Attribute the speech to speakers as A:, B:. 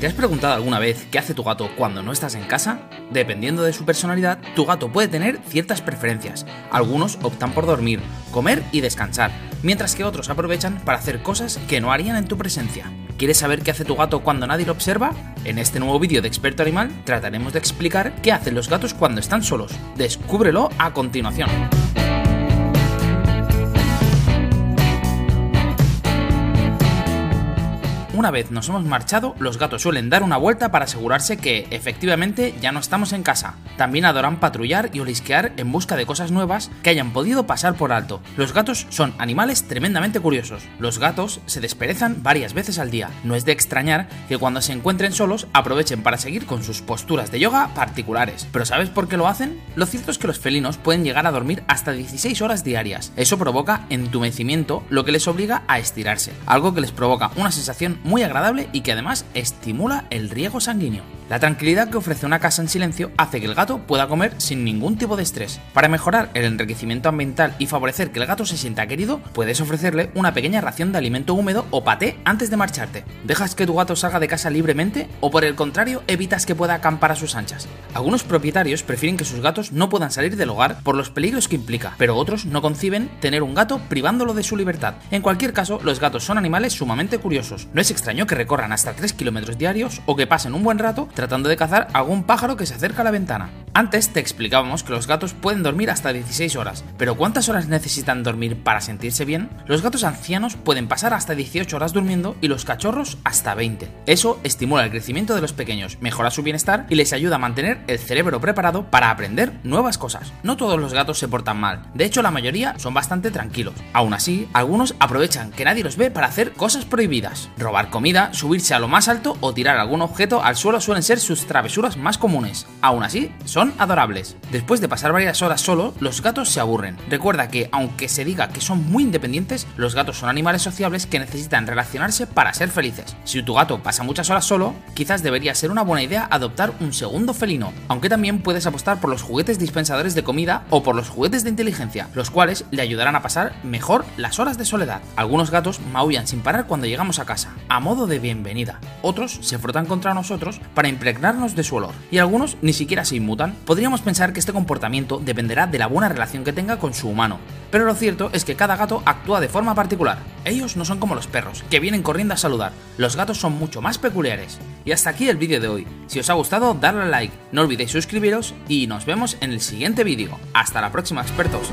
A: ¿Te has preguntado alguna vez qué hace tu gato cuando no estás en casa? Dependiendo de su personalidad, tu gato puede tener ciertas preferencias. Algunos optan por dormir, comer y descansar, mientras que otros aprovechan para hacer cosas que no harían en tu presencia. ¿Quieres saber qué hace tu gato cuando nadie lo observa? En este nuevo vídeo de Experto Animal trataremos de explicar qué hacen los gatos cuando están solos. Descúbrelo a continuación. Una vez nos hemos marchado, los gatos suelen dar una vuelta para asegurarse que, efectivamente, ya no estamos en casa. También adoran patrullar y olisquear en busca de cosas nuevas que hayan podido pasar por alto. Los gatos son animales tremendamente curiosos. Los gatos se desperezan varias veces al día. No es de extrañar que cuando se encuentren solos aprovechen para seguir con sus posturas de yoga particulares. ¿Pero sabes por qué lo hacen? Lo cierto es que los felinos pueden llegar a dormir hasta 16 horas diarias. Eso provoca entumecimiento, lo que les obliga a estirarse, algo que les provoca una sensación muy agradable y que además estimula el riego sanguíneo. La tranquilidad que ofrece una casa en silencio hace que el gato pueda comer sin ningún tipo de estrés. Para mejorar el enriquecimiento ambiental y favorecer que el gato se sienta querido, puedes ofrecerle una pequeña ración de alimento húmedo o paté antes de marcharte. ¿Dejas que tu gato salga de casa libremente o por el contrario evitas que pueda acampar a sus anchas? Algunos propietarios prefieren que sus gatos no puedan salir del hogar por los peligros que implica, pero otros no conciben tener un gato privándolo de su libertad. En cualquier caso, los gatos son animales sumamente curiosos. No es extraño que recorran hasta 3 kilómetros diarios o que pasen un buen rato tratando de cazar algún pájaro que se acerca a la ventana. Antes te explicábamos que los gatos pueden dormir hasta 16 horas, pero ¿cuántas horas necesitan dormir para sentirse bien? Los gatos ancianos pueden pasar hasta 18 horas durmiendo y los cachorros hasta 20. Eso estimula el crecimiento de los pequeños, mejora su bienestar y les ayuda a mantener el cerebro preparado para aprender nuevas cosas. No todos los gatos se portan mal, de hecho la mayoría son bastante tranquilos. Aún así, algunos aprovechan que nadie los ve para hacer cosas prohibidas. Robar comida, subirse a lo más alto o tirar algún objeto al suelo suelen ser sus travesuras más comunes. Aún así, son adorables. Después de pasar varias horas solo, los gatos se aburren. Recuerda que, aunque se diga que son muy independientes, los gatos son animales sociables que necesitan relacionarse para ser felices. Si tu gato pasa muchas horas solo, quizás debería ser una buena idea adoptar un segundo felino, aunque también puedes apostar por los juguetes dispensadores de comida o por los juguetes de inteligencia, los cuales le ayudarán a pasar mejor las horas de soledad. Algunos gatos maullan sin parar cuando llegamos a casa, a modo de bienvenida. Otros se frotan contra nosotros para impregnarnos de su olor, y algunos ni siquiera se inmutan. Podríamos pensar que este comportamiento dependerá de la buena relación que tenga con su humano, pero lo cierto es que cada gato actúa de forma particular. Ellos no son como los perros, que vienen corriendo a saludar, los gatos son mucho más peculiares. Y hasta aquí el vídeo de hoy. Si os ha gustado, darle a like, no olvidéis suscribiros y nos vemos en el siguiente vídeo. Hasta la próxima, expertos.